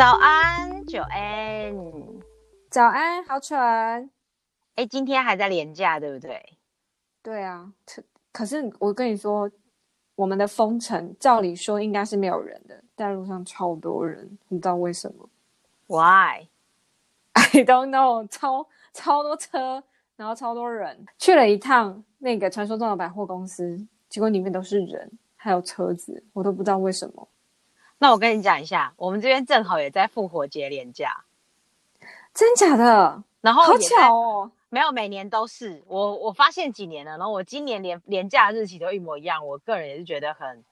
早安，九安。早安，好蠢。哎，今天还在连假，对不对？对啊，可可是我跟你说，我们的封城照理说应该是没有人的，但路上超多人，你知道为什么？Why？I don't know，超超多车，然后超多人，去了一趟那个传说中的百货公司，结果里面都是人，还有车子，我都不知道为什么。那我跟你讲一下，我们这边正好也在复活节连假，真假的？然后好巧哦，没有，每年都是。我我发现几年了，然后我今年连连假日期都一模一样，我个人也是觉得很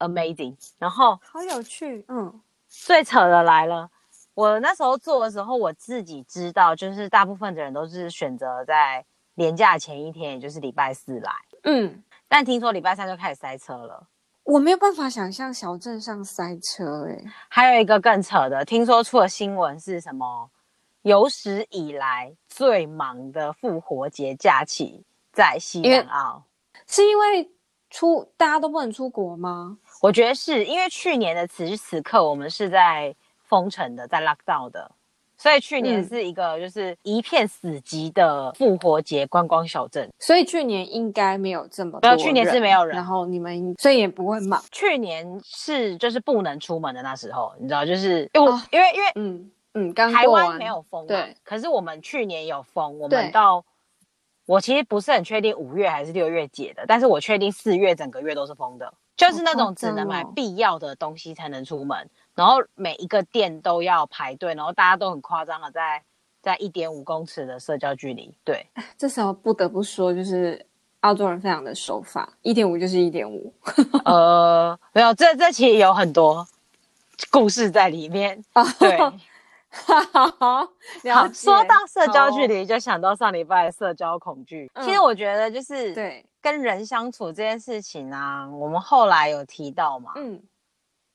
amazing，然后好有趣，嗯，最扯的来了，我那时候做的时候，我自己知道，就是大部分的人都是选择在连假前一天，也就是礼拜四来，嗯，但听说礼拜三就开始塞车了。我没有办法想象小镇上塞车哎、欸，还有一个更扯的，听说出了新闻是什么？有史以来最忙的复活节假期在西南澳，是因为出大家都不能出国吗？我觉得是因为去年的此时此刻我们是在封城的，在 lockdown 的。所以去年是一个就是一片死寂的复活节观光小镇，所以去年应该没有这么多。没有，去年是没有人，然后你们所以也不会忙。去年是就是不能出门的那时候，你知道，就是因为、哦、因为因为嗯嗯，刚台湾没有封，对，可是我们去年有封，我们到我其实不是很确定五月还是六月解的，但是我确定四月整个月都是封的，就是那种只能买必要的东西才能出门。然后每一个店都要排队，然后大家都很夸张的在在一点五公尺的社交距离。对，这时候不得不说，就是澳洲人非常的守法，一点五就是一点五。呃，没有，这这其实有很多故事在里面。对，好，好，说到社交距离，就想到上礼拜的社交恐惧。嗯、其实我觉得就是对跟人相处这件事情啊，我们后来有提到嘛。嗯。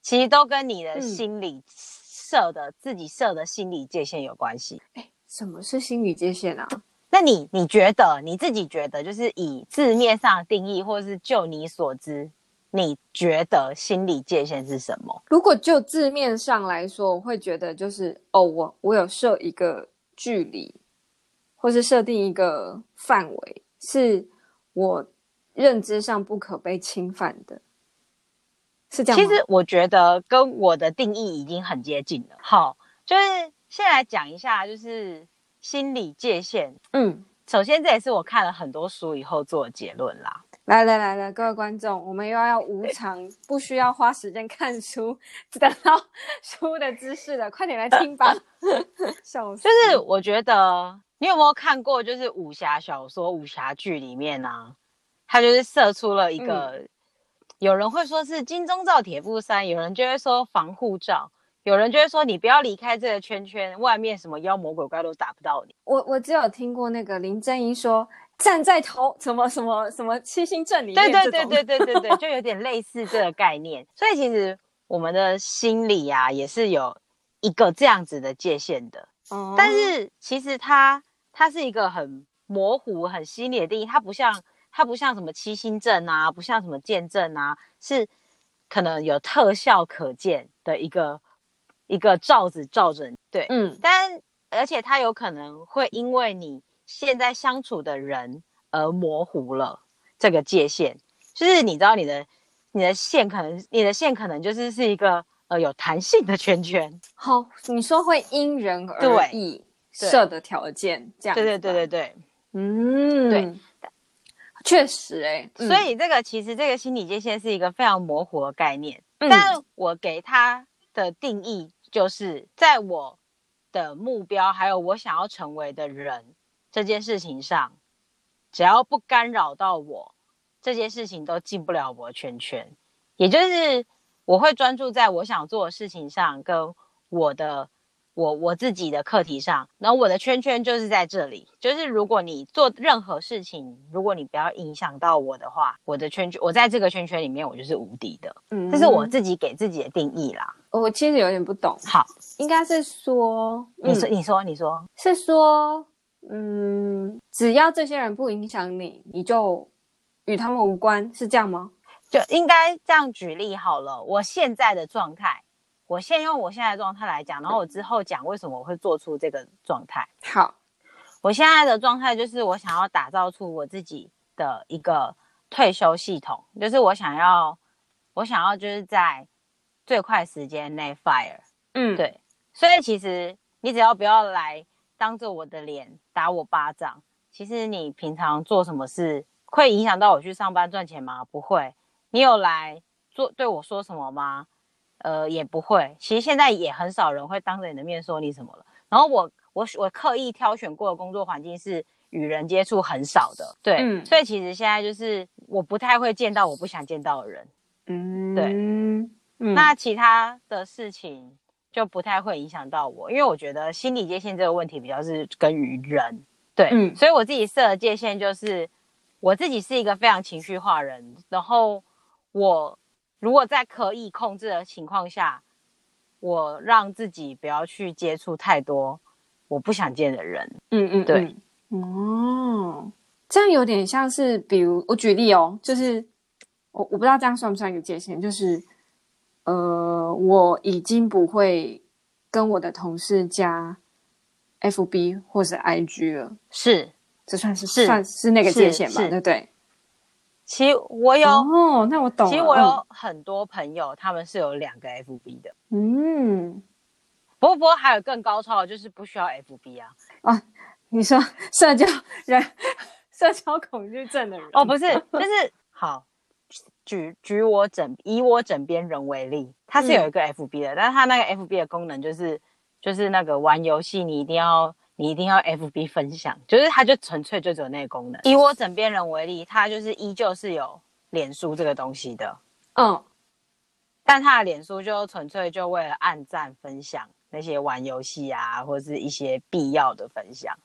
其实都跟你的心理设的、嗯、自己设的心理界限有关系。哎，什么是心理界限啊？那你你觉得你自己觉得，就是以字面上的定义，或者是就你所知，你觉得心理界限是什么？如果就字面上来说，我会觉得就是哦，我我有设一个距离，或是设定一个范围，是我认知上不可被侵犯的。是这样。其实我觉得跟我的定义已经很接近了。好，就是先来讲一下，就是心理界限。嗯，首先这也是我看了很多书以后做的结论啦。来来来来，各位观众，我们又要无偿，不需要花时间看书，得到书的知识了，快点来听吧。笑死。就是我觉得你有没有看过，就是武侠小说、武侠剧里面啊，它就是设出了一个。嗯有人会说是金钟罩铁布衫，有人就会说防护罩，有人就会说你不要离开这个圈圈，外面什么妖魔鬼怪都打不到你。我我只有听过那个林正英说站在头什么什么什么七星阵里面，对对对对对对对，就有 点类似这个概念。所以其实我们的心里啊，也是有一个这样子的界限的。哦，但是其实它它是一个很模糊、很犀利的定义，它不像。它不像什么七星阵啊，不像什么剑阵啊，是可能有特效可见的一个一个罩子罩着你。对，嗯，但而且它有可能会因为你现在相处的人而模糊了这个界限，就是你知道你的你的线可能你的线可能就是是一个呃有弹性的圈圈。好，你说会因人而异设的条件，这样。对对对对对，嗯，对。确实、欸，哎，所以这个其实这个心理界限是一个非常模糊的概念，嗯、但我给他的定义就是在我的目标还有我想要成为的人这件事情上，只要不干扰到我，这件事情都进不了我的圈圈，也就是我会专注在我想做的事情上，跟我的。我我自己的课题上，然后我的圈圈就是在这里。就是如果你做任何事情，如果你不要影响到我的话，我的圈圈，我在这个圈圈里面，我就是无敌的。嗯，这是我自己给自己的定义啦。我其实有点不懂。好，应该是说，你说，你说，你说，是说，嗯，只要这些人不影响你，你就与他们无关，是这样吗？就应该这样举例好了。我现在的状态。我先用我现在的状态来讲，然后我之后讲为什么我会做出这个状态。好，我现在的状态就是我想要打造出我自己的一个退休系统，就是我想要，我想要就是在最快时间内 fire。嗯，对。所以其实你只要不要来当着我的脸打我巴掌，其实你平常做什么事会影响到我去上班赚钱吗？不会。你有来做对我说什么吗？呃，也不会。其实现在也很少人会当着你的面说你什么了。然后我我我刻意挑选过的工作环境是与人接触很少的，对。嗯、所以其实现在就是我不太会见到我不想见到的人，嗯，对。嗯、那其他的事情就不太会影响到我，因为我觉得心理界限这个问题比较是跟于人，对。嗯、所以我自己设的界限就是我自己是一个非常情绪化人，然后。我如果在可以控制的情况下，我让自己不要去接触太多我不想见的人。嗯嗯，对。哦，这样有点像是，比如我举例哦，就是我我不知道这样算不算一个界限，就是呃，我已经不会跟我的同事加 FB 或是 IG 了。是，这算是，是算是那个界限吧？对不对？其实我有哦，那我懂。其实我有很多朋友，嗯、他们是有两个 FB 的。嗯，不过不过还有更高超的，就是不需要 FB 啊。啊，你说 社交人、社交恐惧症的人？哦，不是，就是好。举举我枕以我枕边人为例，他是有一个 FB 的，嗯、但是他那个 FB 的功能就是就是那个玩游戏，你一定要。你一定要 FB 分享，就是它就纯粹就只有那个功能。以我枕边人为例，他就是依旧是有脸书这个东西的，嗯，但他的脸书就纯粹就为了按赞分享那些玩游戏啊，或者是一些必要的分享。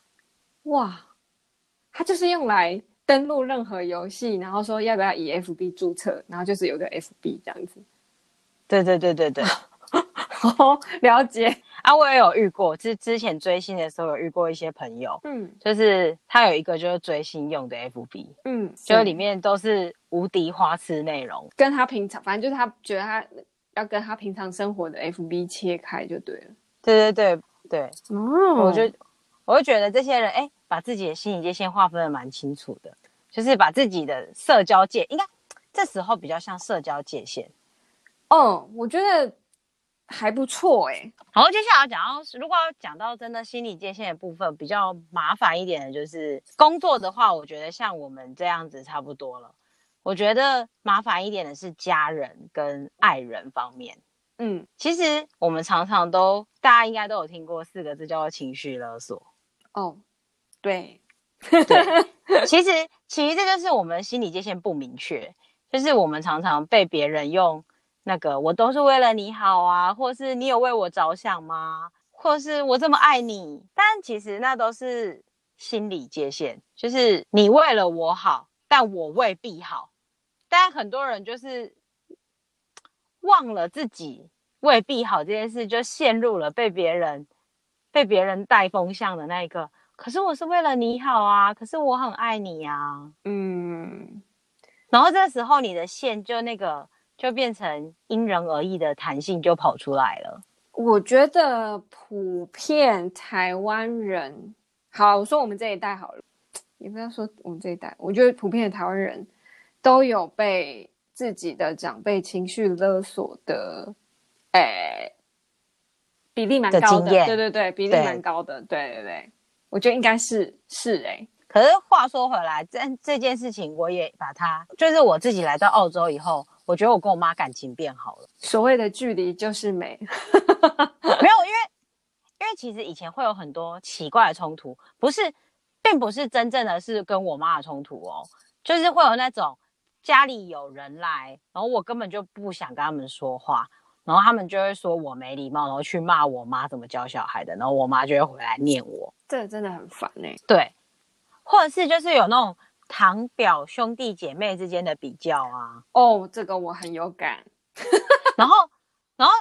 哇，他就是用来登录任何游戏，然后说要不要以 FB 注册，然后就是有个 FB 这样子。对对对对对，哦，了解。啊，我也有遇过，之之前追星的时候有遇过一些朋友，嗯，就是他有一个就是追星用的 FB，嗯，就里面都是无敌花痴内容，跟他平常反正就是他觉得他要跟他平常生活的 FB 切开就对了，对对对对，哦，我就我就觉得这些人哎，把自己的心理界限划分的蛮清楚的，就是把自己的社交界应该这时候比较像社交界限，哦，我觉得。还不错哎、欸，好，接下来要讲到，如果要讲到真的心理界限的部分，比较麻烦一点的就是工作的话，我觉得像我们这样子差不多了。我觉得麻烦一点的是家人跟爱人方面。嗯，其实我们常常都，大家应该都有听过四个字叫做情绪勒索。哦，对，对，其实其实这就是我们心理界限不明确，就是我们常常被别人用。那个我都是为了你好啊，或是你有为我着想吗？或是我这么爱你，但其实那都是心理界限，就是你为了我好，但我未必好。但很多人就是忘了自己未必好这件事，就陷入了被别人被别人带风向的那一个。可是我是为了你好啊，可是我很爱你啊，嗯。然后这时候你的线就那个。就变成因人而异的弹性就跑出来了。我觉得普遍台湾人，好，我说我们这一代好了，也不要说我们这一代，我觉得普遍的台湾人都有被自己的长辈情绪勒索的，诶，比例蛮高的。对对对，比例蛮高的。对对我觉得应该是是诶。可是话说回来，这这件事情我也把它，就是我自己来到澳洲以后。我觉得我跟我妈感情变好了。所谓的距离就是美，没有，因为因为其实以前会有很多奇怪的冲突，不是，并不是真正的是跟我妈的冲突哦，就是会有那种家里有人来，然后我根本就不想跟他们说话，然后他们就会说我没礼貌，然后去骂我妈怎么教小孩的，然后我妈就会回来念我，这真的很烦欸。对，或者是就是有那种。堂表兄弟姐妹之间的比较啊，哦，这个我很有感。然后，然后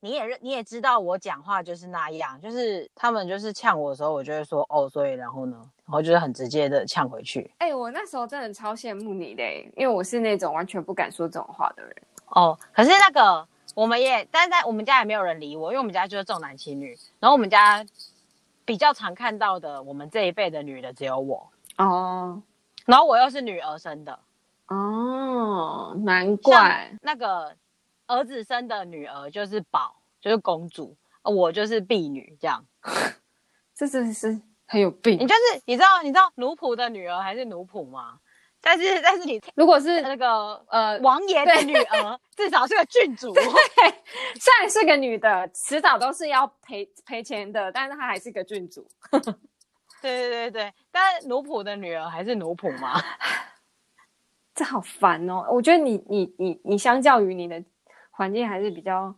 你也认你也知道，我讲话就是那样，就是他们就是呛我的时候，我就会说哦，所以然后呢，然后就是很直接的呛回去。哎、欸，我那时候真的超羡慕你的，因为我是那种完全不敢说这种话的人。哦，可是那个我们也，但是在我们家也没有人理我，因为我们家就是重男轻女。然后我们家比较常看到的，我们这一辈的女的只有我哦。然后我又是女儿生的哦，难怪那个儿子生的女儿就是宝，就是公主，我就是婢女，这样。这真的是很有病。你就是你知道你知道奴仆的女儿还是奴仆吗？但是但是你如果是那个呃王爷的女儿，至少是个郡主。对，虽然是个女的，迟早都是要赔赔钱的，但是她还是个郡主。对对对对，但奴仆的女儿还是奴仆吗？这好烦哦！我觉得你你你你相较于你的环境还是比较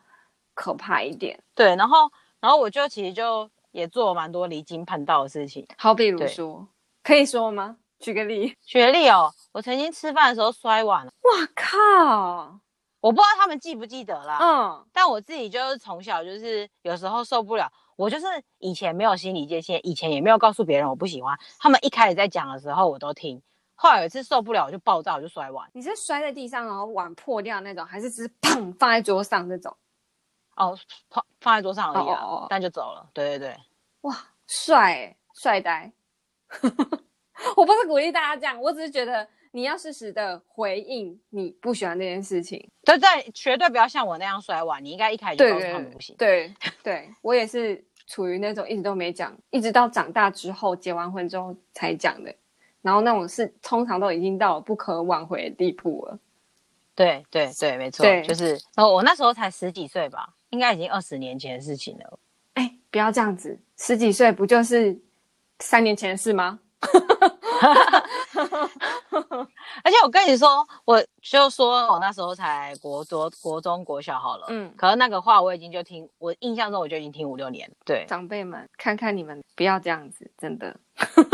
可怕一点。对，然后然后我就其实就也做了蛮多离经叛道的事情，好比如说，可以说吗？举个例，举个例哦，我曾经吃饭的时候摔碗了。哇靠！我不知道他们记不记得啦。嗯，但我自己就是从小就是有时候受不了，我就是以前没有心理界限，以前也没有告诉别人我不喜欢。他们一开始在讲的时候我都听，后来有一次受不了我就爆炸，我就摔碗。你是摔在地上然后碗破掉那种，还是只是砰放在桌上那种？哦，放放在桌上而已啊，哦哦哦，但就走了。对对对，哇，帅帅呆。我不是鼓励大家这样，我只是觉得你要适时的回应你不喜欢这件事情。对对，绝对不要像我那样摔碗，你应该一开始就告诉他们不行。对对，对，我也是处于那种一直都没讲，一直到长大之后结完婚之后才讲的。然后那种事通常都已经到了不可挽回的地步了。对对对，没错，就是哦，我那时候才十几岁吧，应该已经二十年前的事情了。哎，不要这样子，十几岁不就是三年前的事吗？而且我跟你说，我就说我那时候才国中、国中、国小好了。嗯，可是那个话我已经就听，我印象中我就已经听五六年。对，长辈们，看看你们不要这样子，真的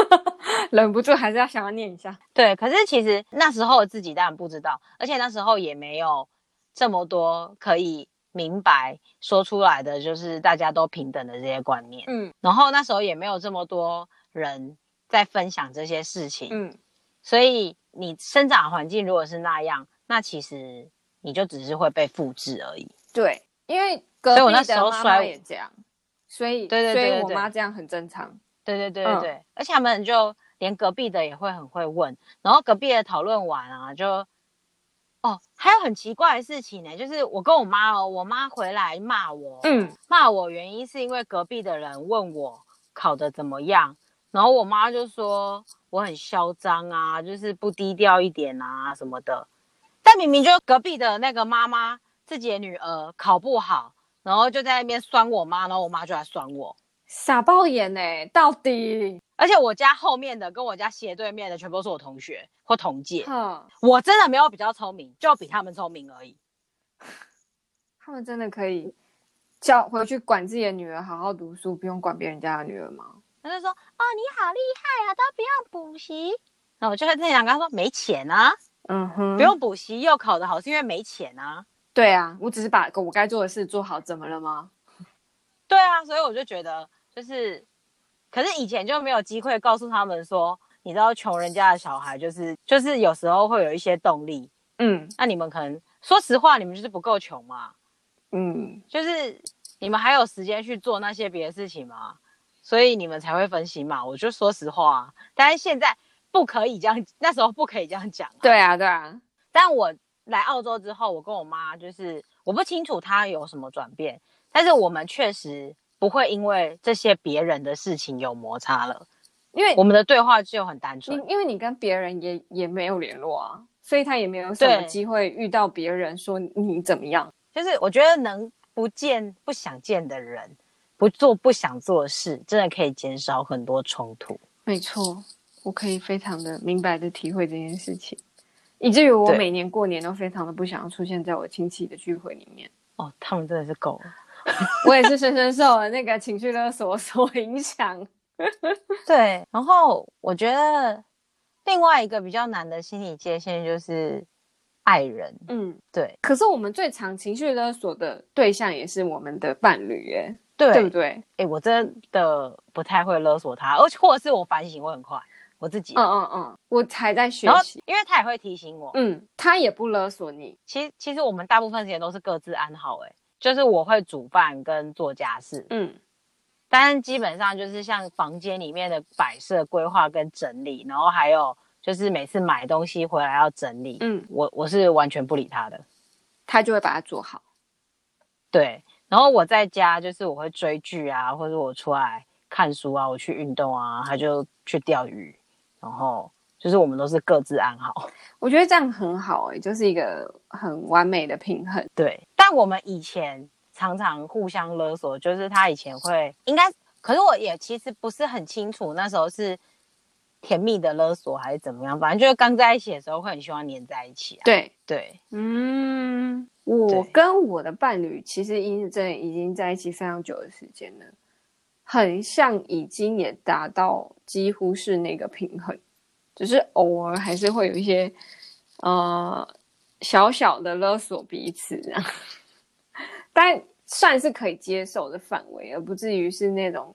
忍不住还是要想要念一下。对，可是其实那时候自己当然不知道，而且那时候也没有这么多可以明白说出来的，就是大家都平等的这些观念。嗯，然后那时候也没有这么多人。在分享这些事情，嗯，所以你生长环境如果是那样，那其实你就只是会被复制而已。对，因为隔壁的妈妈也这样，所以对对对，所以我妈这样很正常。对对对对对，嗯、而且他们就连隔壁的也会很会问，然后隔壁的讨论完啊，就哦，还有很奇怪的事情呢，就是我跟我妈哦，我妈回来骂我，嗯，骂我原因是因为隔壁的人问我考得怎么样。然后我妈就说我很嚣张啊，就是不低调一点啊什么的。但明明就隔壁的那个妈妈自己的女儿考不好，然后就在那边酸我妈，然后我妈就来酸我，傻爆眼呢、欸，到底。而且我家后面的跟我家斜对面的全部都是我同学或同届，哼我真的没有比较聪明，就比他们聪明而已。他们真的可以叫回去管自己的女儿好好读书，不用管别人家的女儿吗？他就说：“哦，你好厉害啊，都不用补习。”那我就在那想跟他说：“没钱啊，嗯哼，不用补习又考得好，是因为没钱啊。”对啊，我只是把我该做的事做好，怎么了吗？对啊，所以我就觉得，就是，可是以前就没有机会告诉他们说，你知道，穷人家的小孩就是，就是有时候会有一些动力。嗯，那你们可能说实话，你们就是不够穷嘛。嗯，就是你们还有时间去做那些别的事情吗？所以你们才会分析嘛，我就说实话啊。但是现在不可以这样，那时候不可以这样讲。对啊，对啊。但我来澳洲之后，我跟我妈就是，我不清楚她有什么转变，但是我们确实不会因为这些别人的事情有摩擦了，因为我们的对话就很单纯。因为你跟别人也也没有联络啊，所以他也没有什么机会遇到别人说你怎么样。就是我觉得能不见不想见的人。不做不想做的事，真的可以减少很多冲突。没错，我可以非常的明白的体会这件事情，以至于我每年过年都非常的不想要出现在我亲戚的聚会里面。哦，他们真的是够了。我也是深深受了那个情绪勒索所 影响。对，然后我觉得另外一个比较难的心理界限就是爱人。嗯，对。可是我们最常情绪勒索的对象也是我们的伴侣耶。对，对不对？哎，我真的不太会勒索他，而且或者是我反省会很快。我自己。嗯嗯嗯，我还在学习，因为他也会提醒我。嗯，他也不勒索你。其实其实我们大部分时间都是各自安好。哎，就是我会煮饭跟做家事。嗯，但是基本上就是像房间里面的摆设规划跟整理，然后还有就是每次买东西回来要整理。嗯，我我是完全不理他的，他就会把它做好。对，然后我在家就是我会追剧啊，或者我出来看书啊，我去运动啊，他就去钓鱼，然后就是我们都是各自安好。我觉得这样很好哎、欸，就是一个很完美的平衡。对，但我们以前常常互相勒索，就是他以前会应该，可是我也其实不是很清楚那时候是甜蜜的勒索还是怎么样，反正就是刚在一起的时候会很希望黏在一起啊。对对，嗯。我跟我的伴侣其实已经已经在一起非常久的时间了，很像已经也达到几乎是那个平衡，只是偶尔还是会有一些呃小小的勒索彼此啊，但算是可以接受的范围，而不至于是那种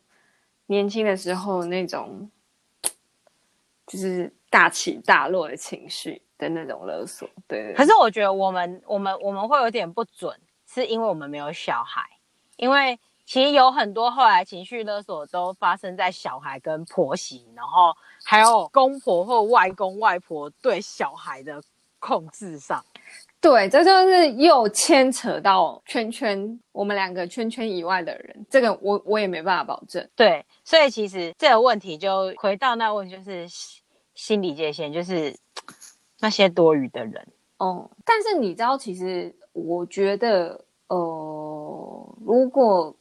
年轻的时候那种就是大起大落的情绪。的那种勒索，对，对。可是我觉得我们我们我们会有点不准，是因为我们没有小孩。因为其实有很多后来情绪勒索都发生在小孩跟婆媳，然后还有公婆或外公外婆对小孩的控制上。对，这就是又牵扯到圈圈，我们两个圈圈以外的人，这个我我也没办法保证。对，所以其实这个问题就回到那问，就是心理界限，就是。那些多余的人，哦、嗯，但是你知道，其实我觉得，呃，如果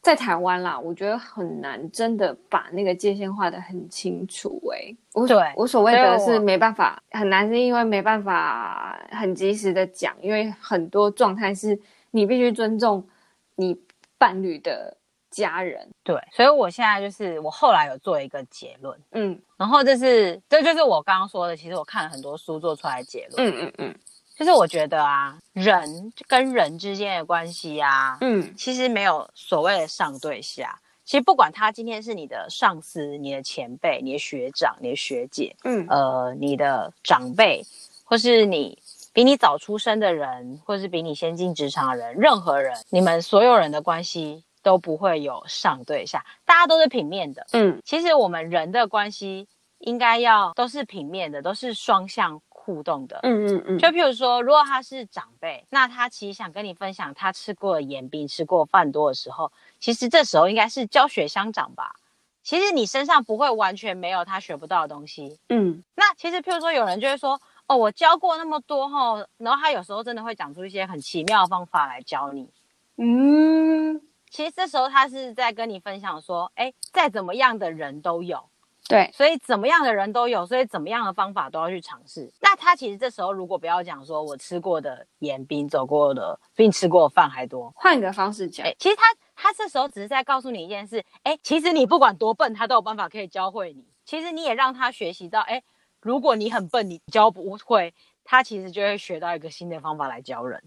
在台湾啦，我觉得很难真的把那个界限画得很清楚、欸。哎，我对我所谓的是没办法，很难是因为没办法很及时的讲，因为很多状态是你必须尊重你伴侣的。家人。对，所以我现在就是我后来有做一个结论，嗯，然后这是这就是我刚刚说的，其实我看了很多书做出来的结论，嗯嗯嗯，就是我觉得啊，人跟人之间的关系啊，嗯，其实没有所谓的上对下，其实不管他今天是你的上司、你的前辈、你的学长、你的学姐，嗯，呃，你的长辈，或是你比你早出生的人，或是比你先进职场的人，任何人，你们所有人的关系。都不会有上对下，大家都是平面的。嗯，其实我们人的关系应该要都是平面的，都是双向互动的。嗯嗯嗯。就譬如说，如果他是长辈，那他其实想跟你分享他吃过的盐比吃过饭多的时候，其实这时候应该是教学相长吧。其实你身上不会完全没有他学不到的东西。嗯。那其实譬如说，有人就会说，哦，我教过那么多齁，然后他有时候真的会讲出一些很奇妙的方法来教你。嗯。其实这时候他是在跟你分享说，哎，再怎么样的人都有，对，所以怎么样的人都有，所以怎么样的方法都要去尝试。那他其实这时候如果不要讲说我吃过的盐比你走过的，比你吃过的饭还多，换一个方式讲，哎，其实他他这时候只是在告诉你一件事，哎，其实你不管多笨，他都有办法可以教会你。其实你也让他学习到，哎，如果你很笨，你教不会，他其实就会学到一个新的方法来教人。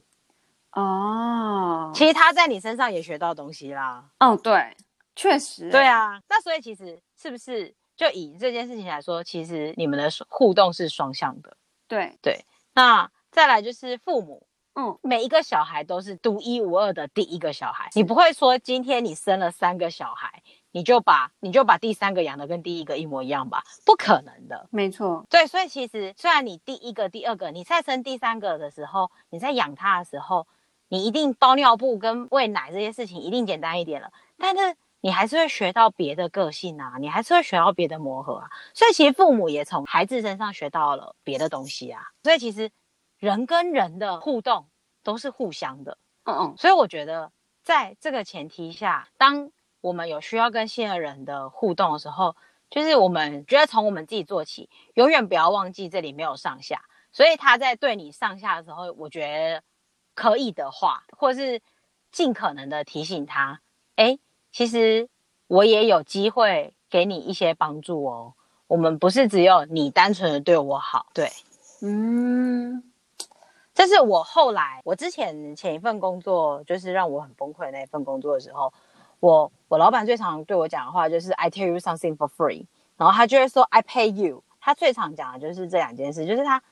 哦，其实他在你身上也学到东西啦。哦，对，确实，对啊。那所以其实是不是就以这件事情来说，其实你们的互动是双向的。对对。那再来就是父母，嗯，每一个小孩都是独一无二的第一个小孩。你不会说今天你生了三个小孩，你就把你就把第三个养的跟第一个一模一样吧？不可能的。没错。对，所以其实虽然你第一个、第二个，你在生第三个的时候，你在养他的时候。你一定包尿布跟喂奶这些事情一定简单一点了，但是你还是会学到别的个性啊，你还是会学到别的磨合啊，所以其实父母也从孩子身上学到了别的东西啊，所以其实人跟人的互动都是互相的，嗯嗯，所以我觉得在这个前提下，当我们有需要跟新的人的互动的时候，就是我们觉得从我们自己做起，永远不要忘记这里没有上下，所以他在对你上下的时候，我觉得。可以的话，或是尽可能的提醒他，哎，其实我也有机会给你一些帮助哦。我们不是只有你单纯的对我好，对，嗯，这是我后来我之前前一份工作，就是让我很崩溃的那一份工作的时候，我我老板最常对我讲的话就是 I tell you something for free，然后他就会说 I pay you。他最常讲的就是这两件事，就是他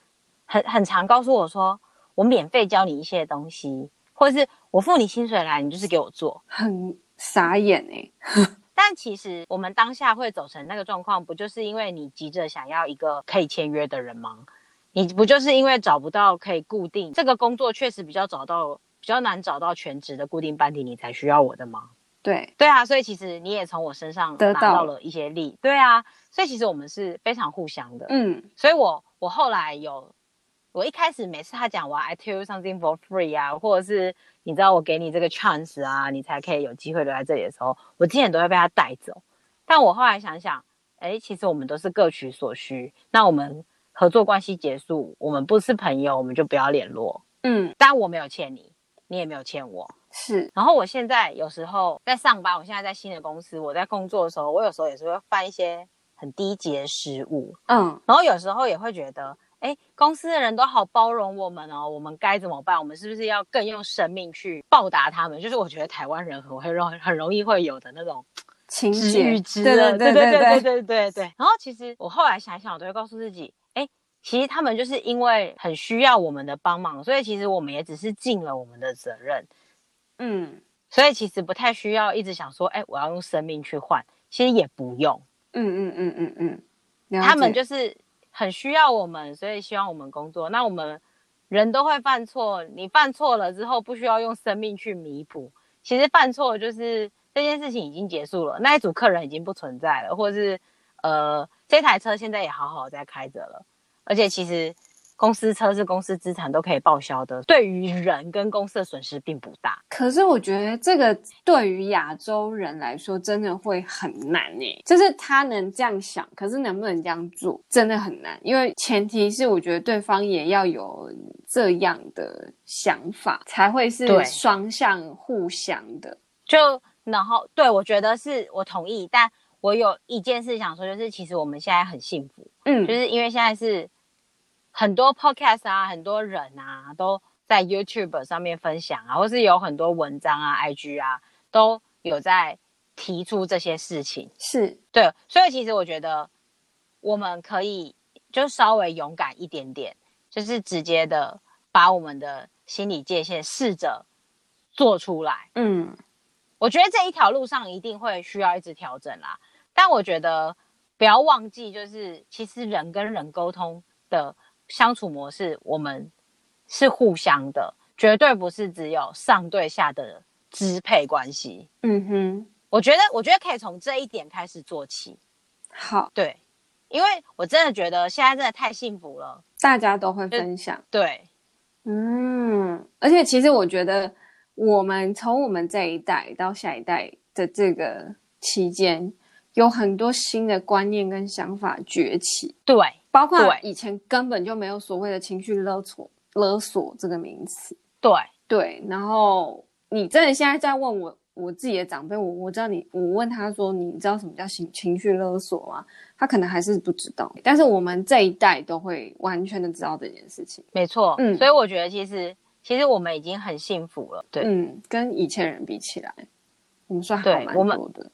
很很常告诉我说，我免费教你一些东西，或者是我付你薪水来，你就是给我做，很傻眼哎、欸。但其实我们当下会走成那个状况，不就是因为你急着想要一个可以签约的人吗？你不就是因为找不到可以固定这个工作，确实比较找到比较难找到全职的固定班底，你才需要我的吗？对对啊，所以其实你也从我身上拿到了一些力，对啊，所以其实我们是非常互相的，嗯，所以我我后来有，我一开始每次他讲完 I tell you something for free 啊，或者是你知道我给你这个 chance 啊，你才可以有机会留在这里的时候，我之前都会被他带走，但我后来想想，哎，其实我们都是各取所需，那我们合作关系结束，我们不是朋友，我们就不要联络，嗯，但我没有欠你，你也没有欠我。是，然后我现在有时候在上班，我现在在新的公司，我在工作的时候，我有时候也是会犯一些很低级的失误，嗯，然后有时候也会觉得，哎，公司的人都好包容我们哦，我们该怎么办？我们是不是要更用生命去报答他们？就是我觉得台湾人很会容很容易会有的那种情节，对对对对对对对对对对。然后其实我后来想想，我都会告诉自己，哎，其实他们就是因为很需要我们的帮忙，所以其实我们也只是尽了我们的责任，嗯。所以其实不太需要一直想说，哎，我要用生命去换，其实也不用。嗯嗯嗯嗯嗯，他们就是很需要我们，所以希望我们工作。那我们人都会犯错，你犯错了之后，不需要用生命去弥补。其实犯错就是这件事情已经结束了，那一组客人已经不存在了，或是呃，这台车现在也好好在开着了，而且其实。公司车是公司资产，都可以报销的，对于人跟公司的损失并不大。可是我觉得这个对于亚洲人来说真的会很难诶，就是他能这样想，可是能不能这样做，真的很难。因为前提是我觉得对方也要有这样的想法，才会是双向互相的。就然后对，我觉得是我同意，但我有一件事想说，就是其实我们现在很幸福，嗯，就是因为现在是。很多 podcast 啊，很多人啊，都在 YouTube 上面分享啊，或是有很多文章啊，IG 啊，都有在提出这些事情。是对，所以其实我觉得我们可以就稍微勇敢一点点，就是直接的把我们的心理界限试着做出来。嗯，我觉得这一条路上一定会需要一直调整啦，但我觉得不要忘记，就是其实人跟人沟通的。相处模式，我们是互相的，绝对不是只有上对下的支配关系。嗯哼，我觉得，我觉得可以从这一点开始做起。好，对，因为我真的觉得现在真的太幸福了，大家都会分享。对，嗯，而且其实我觉得，我们从我们这一代到下一代的这个期间，有很多新的观念跟想法崛起。对。包括以前根本就没有所谓的情绪勒索勒索这个名词，对对。然后你真的现在在问我我自己的长辈，我我知道你，我问他说，你知道什么叫情情绪勒索吗？他可能还是不知道。但是我们这一代都会完全的知道这件事情。没错，嗯。所以我觉得其实其实我们已经很幸福了，对，嗯，跟以前人比起来，我们算好蛮多的。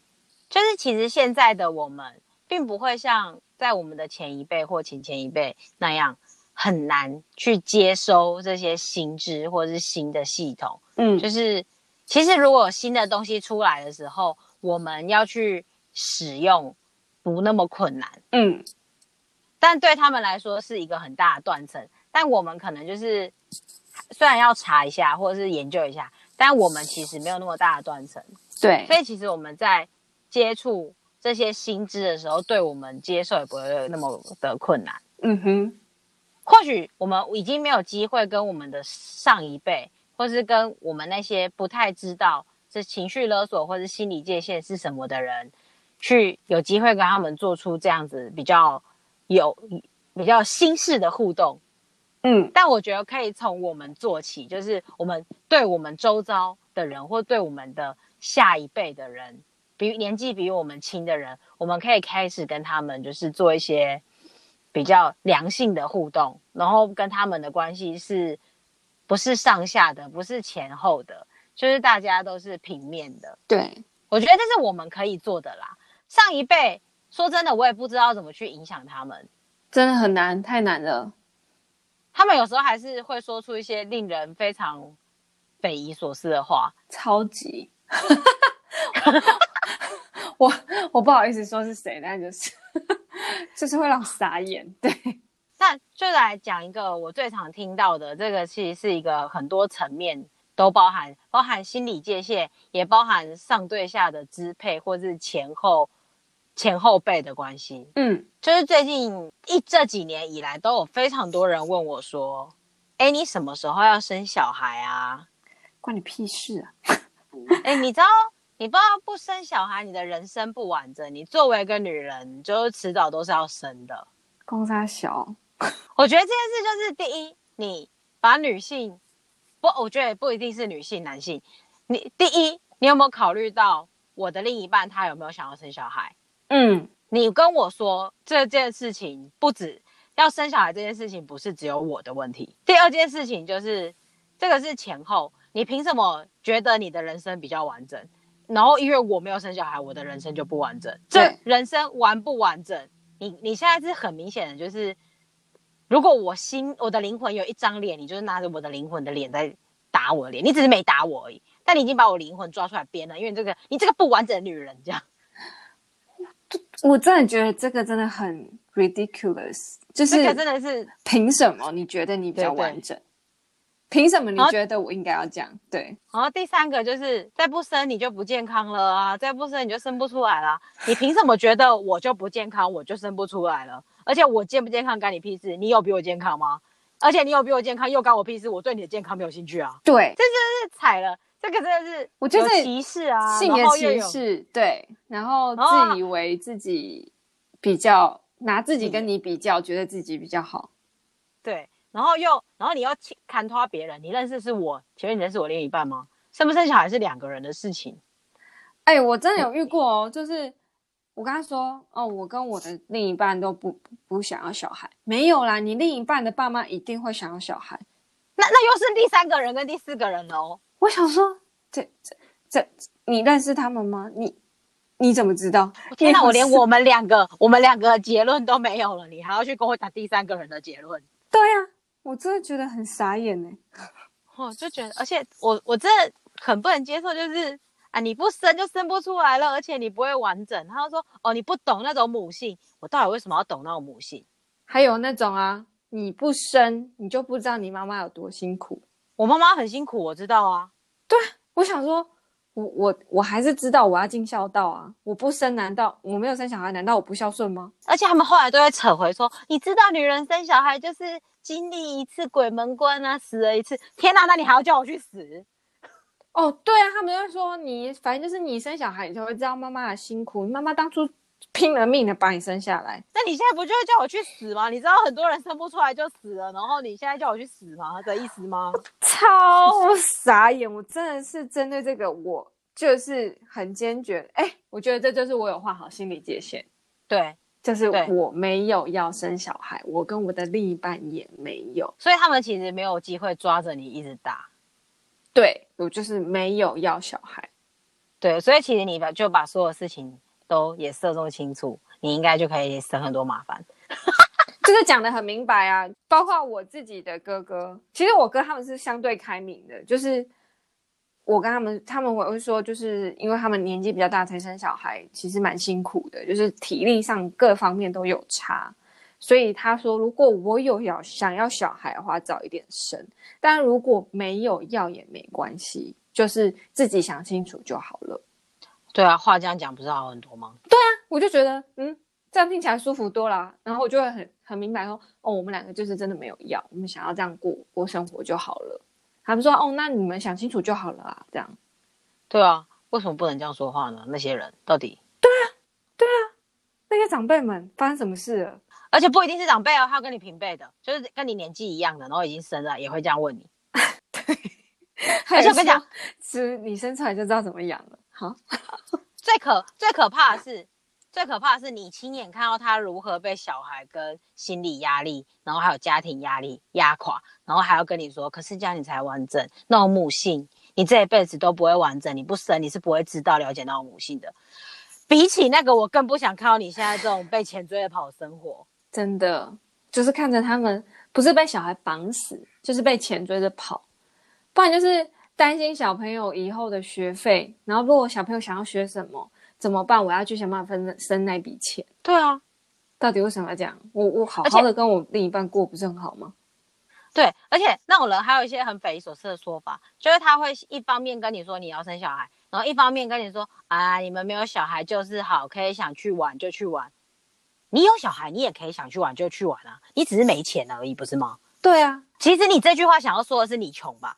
就是其实现在的我们并不会像。在我们的前一辈或前前一辈那样很难去接收这些新知或者是新的系统，嗯，就是其实如果有新的东西出来的时候，我们要去使用不那么困难，嗯，但对他们来说是一个很大的断层，但我们可能就是虽然要查一下或者是研究一下，但我们其实没有那么大的断层，对，所以其实我们在接触。这些新知的时候，对我们接受也不会那么的困难。嗯哼，或许我们已经没有机会跟我们的上一辈，或是跟我们那些不太知道这情绪勒索或是心理界限是什么的人，去有机会跟他们做出这样子比较有比较新式的互动。嗯，但我觉得可以从我们做起，就是我们对我们周遭的人，或对我们的下一辈的人。比年纪比我们轻的人，我们可以开始跟他们就是做一些比较良性的互动，然后跟他们的关系是不是上下的，不是前后的，就是大家都是平面的。对，我觉得这是我们可以做的啦。上一辈说真的，我也不知道怎么去影响他们，真的很难，太难了。他们有时候还是会说出一些令人非常匪夷所思的话，超级。我我不好意思说是谁，但就是 就是会让我傻眼。对，那就来讲一个我最常听到的，这个其实是一个很多层面都包含，包含心理界限，也包含上对下的支配，或是前后前后辈的关系。嗯，就是最近一这几年以来，都有非常多人问我说：“哎，你什么时候要生小孩啊？”关你屁事啊！哎，你知道？你不知道不生小孩，你的人生不完整。你作为一个女人，就是迟早都是要生的。公三小，我觉得这件事就是第一，你把女性不，我觉得不一定是女性，男性。你第一，你有没有考虑到我的另一半他有没有想要生小孩？嗯，你跟我说这件事情不止要生小孩，这件事情不是只有我的问题。第二件事情就是这个是前后，你凭什么觉得你的人生比较完整？然后，因为我没有生小孩，我的人生就不完整。这人生完不完整？你你现在是很明显的，就是如果我心我的灵魂有一张脸，你就是拿着我的灵魂的脸在打我的脸，你只是没打我而已，但你已经把我灵魂抓出来编了，因为这个你这个不完整的女人，这样。我真的觉得这个真的很 ridiculous，就是这个真的是凭什么你觉得你比较完整？凭什么你觉得我应该要这样？对。然后第三个就是再不生你就不健康了啊！再不生你就生不出来了。你凭什么觉得我就不健康，我就生不出来了？而且我健不健康干你屁事？你有比我健康吗？而且你有比我健康又干我屁事？我对你的健康没有兴趣啊！对，这就是踩了，这个真的是我觉得歧视啊，性别歧视。对，然后自以为自己比较拿自己跟你比较，觉得自己比较好。对。然后又，然后你又看他别人，你认识是我，请问你认识我另一半吗？生不生小孩是两个人的事情。哎、欸，我真的有遇过哦，就是我跟他说，哦，我跟我的另一半都不不，想要小孩，没有啦，你另一半的爸妈一定会想要小孩，那那又是第三个人跟第四个人哦。我想说，这这这，你认识他们吗？你你怎么知道？天哪，我连我们两个我们两个结论都没有了，你还要去跟我打第三个人的结论？对呀、啊。我真的觉得很傻眼呢，我就觉得，而且我我真的很不能接受，就是啊，你不生就生不出来了，而且你不会完整。他就说，哦，你不懂那种母性，我到底为什么要懂那种母性？还有那种啊，你不生，你就不知道你妈妈有多辛苦。我妈妈很辛苦，我知道啊。对，我想说。我我我还是知道我要尽孝道啊！我不生，难道我没有生小孩？难道我不孝顺吗？而且他们后来都会扯回说，你知道女人生小孩就是经历一次鬼门关啊，死了一次。天哪，那你还要叫我去死？哦，对啊，他们就会说你，反正就是你生小孩，你就会知道妈妈的辛苦。妈妈当初。拼了命的把你生下来，那你现在不就是叫我去死吗？你知道很多人生不出来就死了，然后你现在叫我去死吗？的意思吗？超傻眼！我真的是针对这个，我就是很坚决。哎、欸，我觉得这就是我有画好心理界限。对，就是我没有要生小孩，我跟我的另一半也没有，所以他们其实没有机会抓着你一直打。对，我就是没有要小孩。对，所以其实你把就把所有事情。都也涉众清楚，你应该就可以省很多麻烦。就 是讲的很明白啊，包括我自己的哥哥，其实我哥他们是相对开明的，就是我跟他们，他们会说，就是因为他们年纪比较大才生小孩，其实蛮辛苦的，就是体力上各方面都有差，所以他说，如果我有要想要小孩的话，早一点生；但如果没有要也没关系，就是自己想清楚就好了。对啊，话这样讲不是好很多吗？对啊，我就觉得，嗯，这样听起来舒服多了。然后我就会很很明白说，哦，我们两个就是真的没有要，我们想要这样过过生活就好了。他们说，哦，那你们想清楚就好了啊，这样。对啊，为什么不能这样说话呢？那些人到底？对啊，对啊，那些长辈们发生什么事了？而且不一定是长辈哦，他跟你平辈的，就是跟你年纪一样的，然后已经生了，也会这样问你。对，而且我跟你讲，是你生出来就知道怎么养了。好，最可最可怕的是，最可怕的是你亲眼看到他如何被小孩跟心理压力，然后还有家庭压力压垮，然后还要跟你说，可是这样你才完整，那种母性，你这一辈子都不会完整，你不生你是不会知道了解那种母性的。比起那个，我更不想看到你现在这种被钱追着跑的生活。真的，就是看着他们不是被小孩绑死，就是被钱追着跑，不然就是担心小朋友以后的学费。然后，如果小朋友想要学什么，怎么办？我要去想办法分生那笔钱。对啊，到底为什么要这样？我我好好的跟我另一半过，不是很好吗？对，而且那种人还有一些很匪夷所思的说法，就是他会一方面跟你说你要生小孩，然后一方面跟你说啊，你们没有小孩就是好，可以想去玩就去玩。你有小孩，你也可以想去玩就去玩啊，你只是没钱而已，不是吗？对啊，其实你这句话想要说的是你穷吧，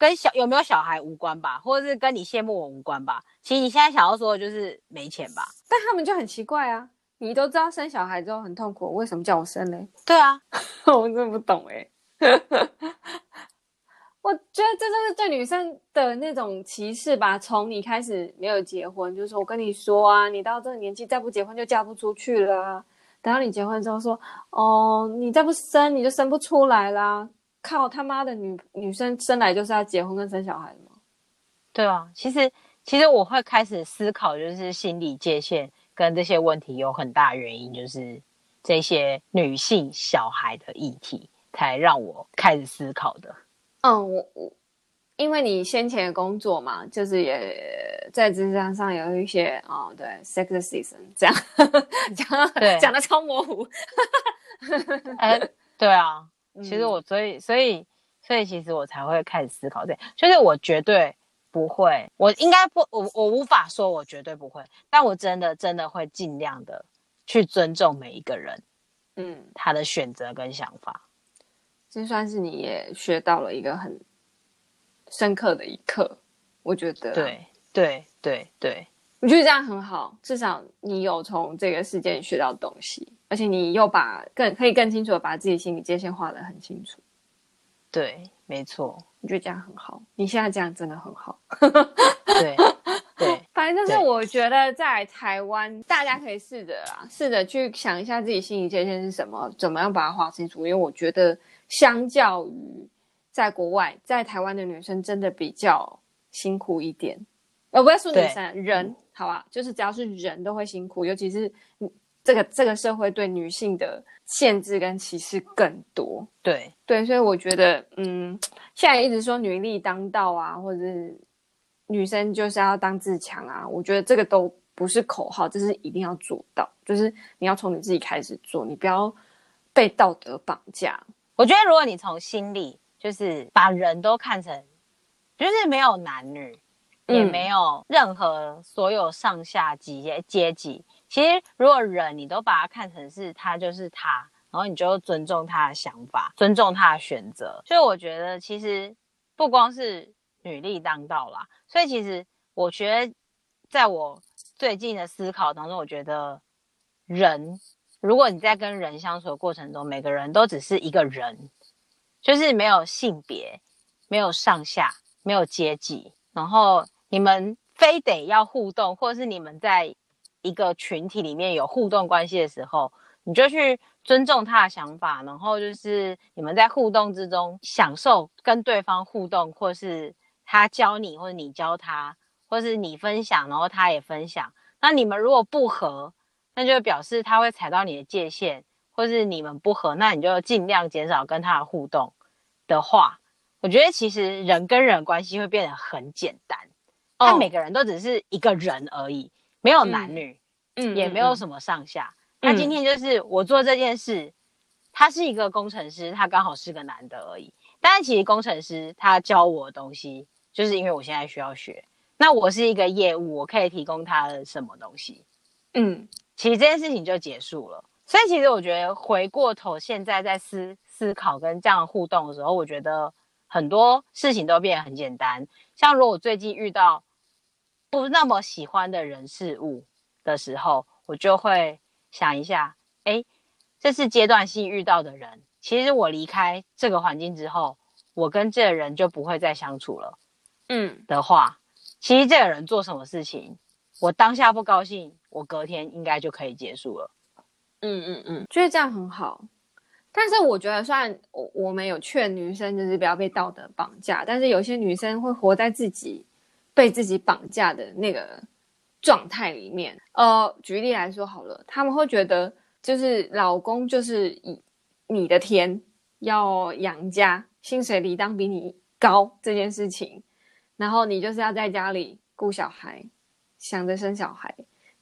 跟小有没有小孩无关吧，或者是跟你羡慕我无关吧。其实你现在想要说的就是没钱吧。但他们就很奇怪啊，你都知道生小孩之后很痛苦，为什么叫我生嘞？对啊，我真的不懂哎、欸。我觉得这就是对女生的那种歧视吧。从你开始没有结婚，就是说我跟你说啊，你到这个年纪再不结婚就嫁不出去了啊。等到你结婚之后说，哦，你再不生你就生不出来啦。靠他妈的女女生生来就是要结婚跟生小孩的吗？对啊，其实其实我会开始思考，就是心理界限跟这些问题有很大原因，就是这些女性小孩的议题。才让我开始思考的。嗯，我我因为你先前的工作嘛，就是也在职场上有一些哦，对，sexism 这样 讲对讲的超模糊。哎、欸，对啊，其实我所以所以所以其实我才会开始思考，这，就是我绝对不会，我应该不，我我无法说我绝对不会，但我真的真的会尽量的去尊重每一个人，嗯，他的选择跟想法。这算是你也学到了一个很深刻的一课，我觉得。对对对对，我觉得这样很好，至少你有从这个事件学到东西，而且你又把更可以更清楚的把自己心理界限画得很清楚。对，没错，我觉得这样很好。你现在这样真的很好。对对，反正就是我觉得在台湾，大家可以试着啊，试着去想一下自己心理界限是什么，怎么样把它画清楚。因为我觉得。相较于在国外，在台湾的女生真的比较辛苦一点。呃，不要说女生，人好吧，就是只要是人都会辛苦，尤其是这个这个社会对女性的限制跟歧视更多。对对，所以我觉得，嗯，现在一直说女力当道啊，或者是女生就是要当自强啊，我觉得这个都不是口号，这是一定要做到，就是你要从你自己开始做，你不要被道德绑架。我觉得，如果你从心里就是把人都看成，就是没有男女，也没有任何所有上下级阶级。其实，如果人你都把他看成是他就是他，然后你就尊重他的想法，尊重他的选择。所以，我觉得其实不光是女力当道啦。所以，其实我觉得，在我最近的思考当中，我觉得人。如果你在跟人相处的过程中，每个人都只是一个人，就是没有性别、没有上下、没有阶级，然后你们非得要互动，或者是你们在一个群体里面有互动关系的时候，你就去尊重他的想法，然后就是你们在互动之中享受跟对方互动，或是他教你，或者你教他，或是你分享，然后他也分享。那你们如果不合，那就表示他会踩到你的界限，或是你们不合，那你就尽量减少跟他的互动。的话，我觉得其实人跟人关系会变得很简单，他每个人都只是一个人而已，没有男女，嗯，也没有什么上下。那、嗯、今天就是我做这件事，他是一个工程师，他刚好是个男的而已。但是其实工程师他教我的东西，就是因为我现在需要学。那我是一个业务，我可以提供他的什么东西？嗯。其实这件事情就结束了，所以其实我觉得回过头现在在思思考跟这样互动的时候，我觉得很多事情都变得很简单。像如果我最近遇到不那么喜欢的人事物的时候，我就会想一下，哎，这是阶段性遇到的人。其实我离开这个环境之后，我跟这个人就不会再相处了。嗯，的话，其实这个人做什么事情，我当下不高兴。我隔天应该就可以结束了。嗯嗯嗯，觉得这样很好。但是我觉得，虽然我我们有劝女生就是不要被道德绑架，但是有些女生会活在自己被自己绑架的那个状态里面。呃，举例来说好了，他们会觉得就是老公就是以你的天要养家，薪水理当比你高这件事情，然后你就是要在家里顾小孩，想着生小孩，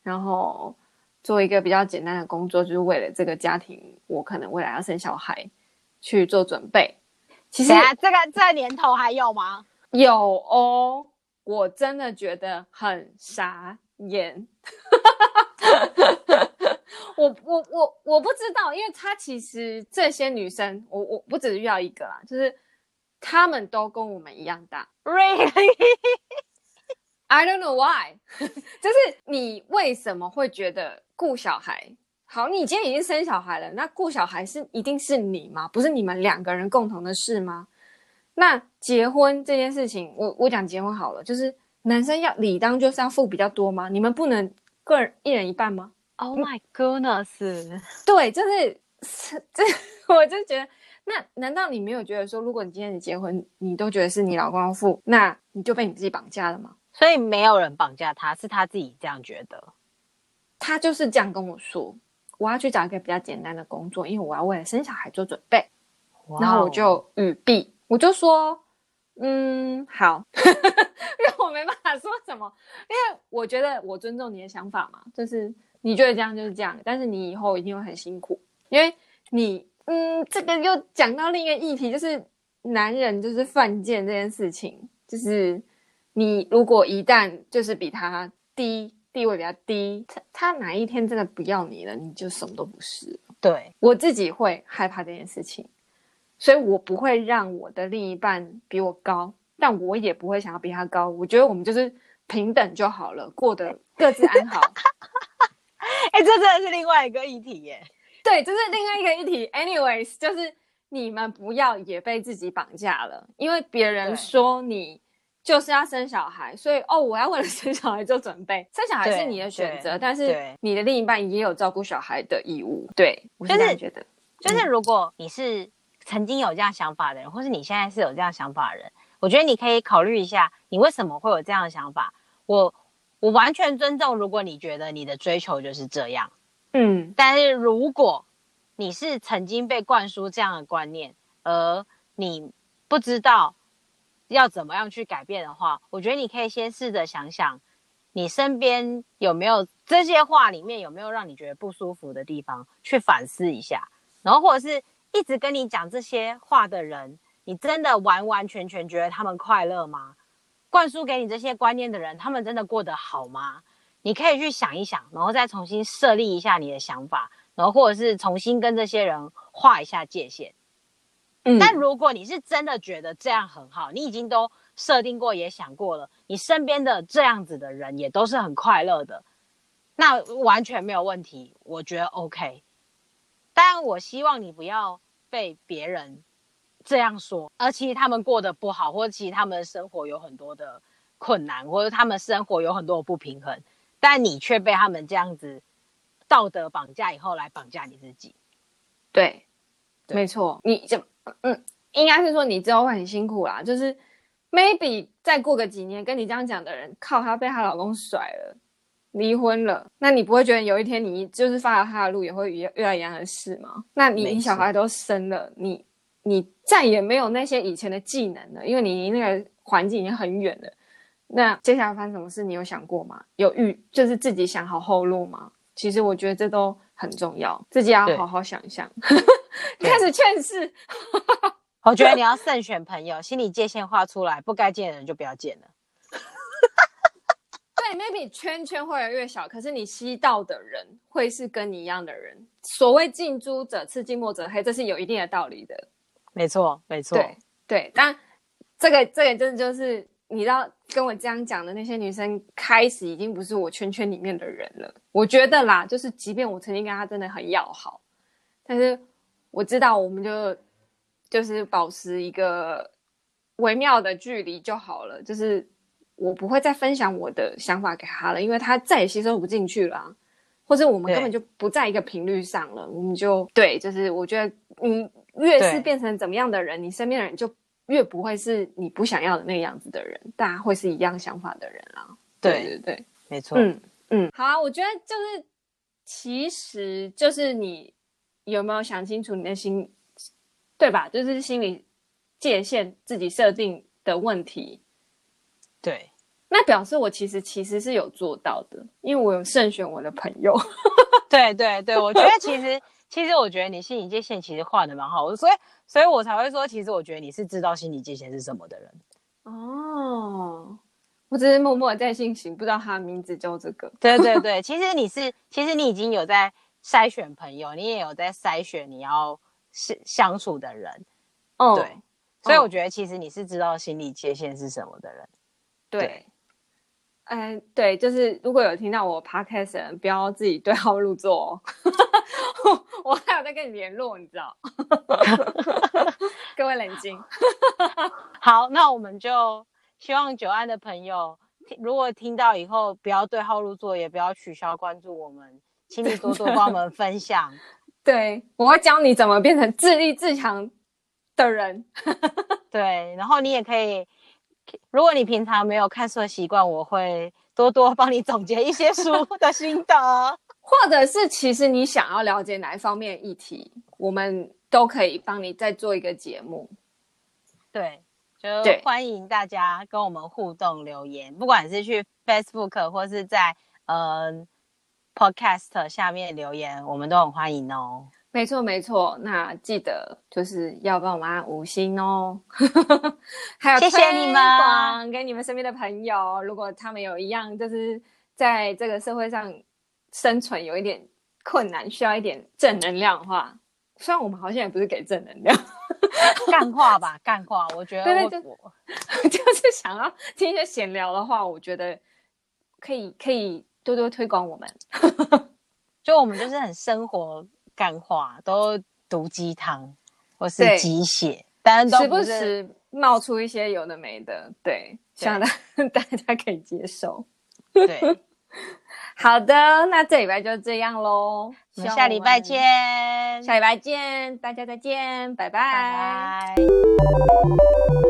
然后做一个比较简单的工作，就是为了这个家庭，我可能未来要生小孩去做准备。其实这个这个年头还有吗？有哦，我真的觉得很傻眼。我我我我不知道，因为他其实这些女生，我我不只是遇到一个啦，就是他们都跟我们一样大。Really? I don't know why。就是你为什么会觉得顾小孩？好，你今天已经生小孩了，那顾小孩是一定是你吗？不是你们两个人共同的事吗？那结婚这件事情，我我讲结婚好了，就是男生要理当就是要付比较多吗？你们不能个人一人一半吗？Oh my goodness！对，就是这，我就觉得，那难道你没有觉得说，如果你今天你结婚，你都觉得是你老公要付，那你就被你自己绑架了吗？所以没有人绑架他，是他自己这样觉得，他就是这样跟我说。我要去找一个比较简单的工作，因为我要为了生小孩做准备。然后我就语毕，我就说，嗯，好，因为我没办法说什么，因为我觉得我尊重你的想法嘛，就是你觉得这样就是这样，但是你以后一定会很辛苦，因为你，嗯，这个又讲到另一个议题，就是男人就是犯贱这件事情，就是你如果一旦就是比他低。地位比较低，他他哪一天真的不要你了，你就什么都不是。对，我自己会害怕这件事情，所以我不会让我的另一半比我高，但我也不会想要比他高。我觉得我们就是平等就好了，过得各自安好。哎、欸，这真的是另外一个议题耶。对，这是另外一个议题。Anyways，就是你们不要也被自己绑架了，因为别人说你。就是要生小孩，所以哦，我要为了生小孩做准备。生小孩是你的选择，但是你的另一半也有照顾小孩的义务。对，我是这样觉得。就是如果你是曾经有这样想法的人，或是你现在是有这样想法的人，我觉得你可以考虑一下，你为什么会有这样的想法。我我完全尊重，如果你觉得你的追求就是这样，嗯，但是如果你是曾经被灌输这样的观念，而你不知道。要怎么样去改变的话，我觉得你可以先试着想想，你身边有没有这些话里面有没有让你觉得不舒服的地方，去反思一下。然后或者是一直跟你讲这些话的人，你真的完完全全觉得他们快乐吗？灌输给你这些观念的人，他们真的过得好吗？你可以去想一想，然后再重新设立一下你的想法，然后或者是重新跟这些人画一下界限。但如果你是真的觉得这样很好，你已经都设定过也想过了，你身边的这样子的人也都是很快乐的，那完全没有问题，我觉得 OK。但我希望你不要被别人这样说，而其实他们过得不好，或者其实他们的生活有很多的困难，或者他们生活有很多的不平衡，但你却被他们这样子道德绑架以后来绑架你自己。对，对没错，你就。嗯，应该是说你之后会很辛苦啦。就是 maybe 再过个几年，跟你这样讲的人，靠，她被她老公甩了，离婚了，那你不会觉得有一天你就是发了他的路也会遇遇到一样的事吗？那你你小孩都生了，你你再也没有那些以前的技能了，因为你离那个环境已经很远了。那接下来发生什么事，你有想过吗？有预就是自己想好后路吗？其实我觉得这都很重要，自己要好好想一想。开始劝世，我觉得你要慎选朋友，心理界限画出来，不该见的人就不要见了。对，maybe 圈圈会越来越小，可是你吸到的人会是跟你一样的人。所谓近朱者赤，近墨者黑，这是有一定的道理的。没错，没错。对对，但这个这个真的就是你知道跟我这样讲的那些女生，开始已经不是我圈圈里面的人了。我觉得啦，就是即便我曾经跟她真的很要好，但是。我知道，我们就就是保持一个微妙的距离就好了。就是我不会再分享我的想法给他了，因为他再也吸收不进去了啊，或者我们根本就不在一个频率上了。我们就对，就是我觉得你越是变成怎么样的人，你身边的人就越不会是你不想要的那个样子的人，大家会是一样想法的人啊。对对对，没错。嗯嗯，好啊，我觉得就是，其实就是你有没有想清楚你的心，对吧？就是心理界限自己设定的问题。对，那表示我其实其实是有做到的，因为我有慎选我的朋友。对对对，我觉得其实 其实我觉得你心理界限其实画的蛮好的，所以所以我才会说，其实我觉得你是知道心理界限是什么的人。哦。我只是默默在进行，不知道他的名字叫这个。对对对，其实你是，其实你已经有在筛选朋友，你也有在筛选你要相相处的人。哦，对，所以我觉得其实你是知道心理界限是什么的人。对，嗯对、呃，对，就是如果有听到我 podcast 的人，不要自己对号入座哦。我还有在跟你联络，你知道？各位冷静。好，那我们就。希望九安的朋友，如果听到以后，不要对号入座，也不要取消关注我们，请你多多帮我们分享。对，我会教你怎么变成自立自强的人。对，然后你也可以，如果你平常没有看书的习惯，我会多多帮你总结一些书的心得，或者是其实你想要了解哪一方面议题，我们都可以帮你再做一个节目。对。就欢迎大家跟我们互动留言，不管是去 Facebook 或是在呃 Podcast 下面留言，我们都很欢迎哦。没错没错，那记得就是要帮我们按五星哦。还有谢谢你们，给你们身边的朋友，如果他们有一样就是在这个社会上生存有一点困难，需要一点正能量的话，虽然我们好像也不是给正能量。干话吧，干话。我觉得我，对对对，就是想要听一些闲聊的话，我觉得可以可以多多推广我们。就我们就是很生活干话，都毒鸡汤或是鸡血，但都时不时冒出一些有的没的。对，希望大大家可以接受。对。好的，那这礼拜就这样喽。我们下礼拜见，下礼拜见，大家再见，拜拜。拜拜。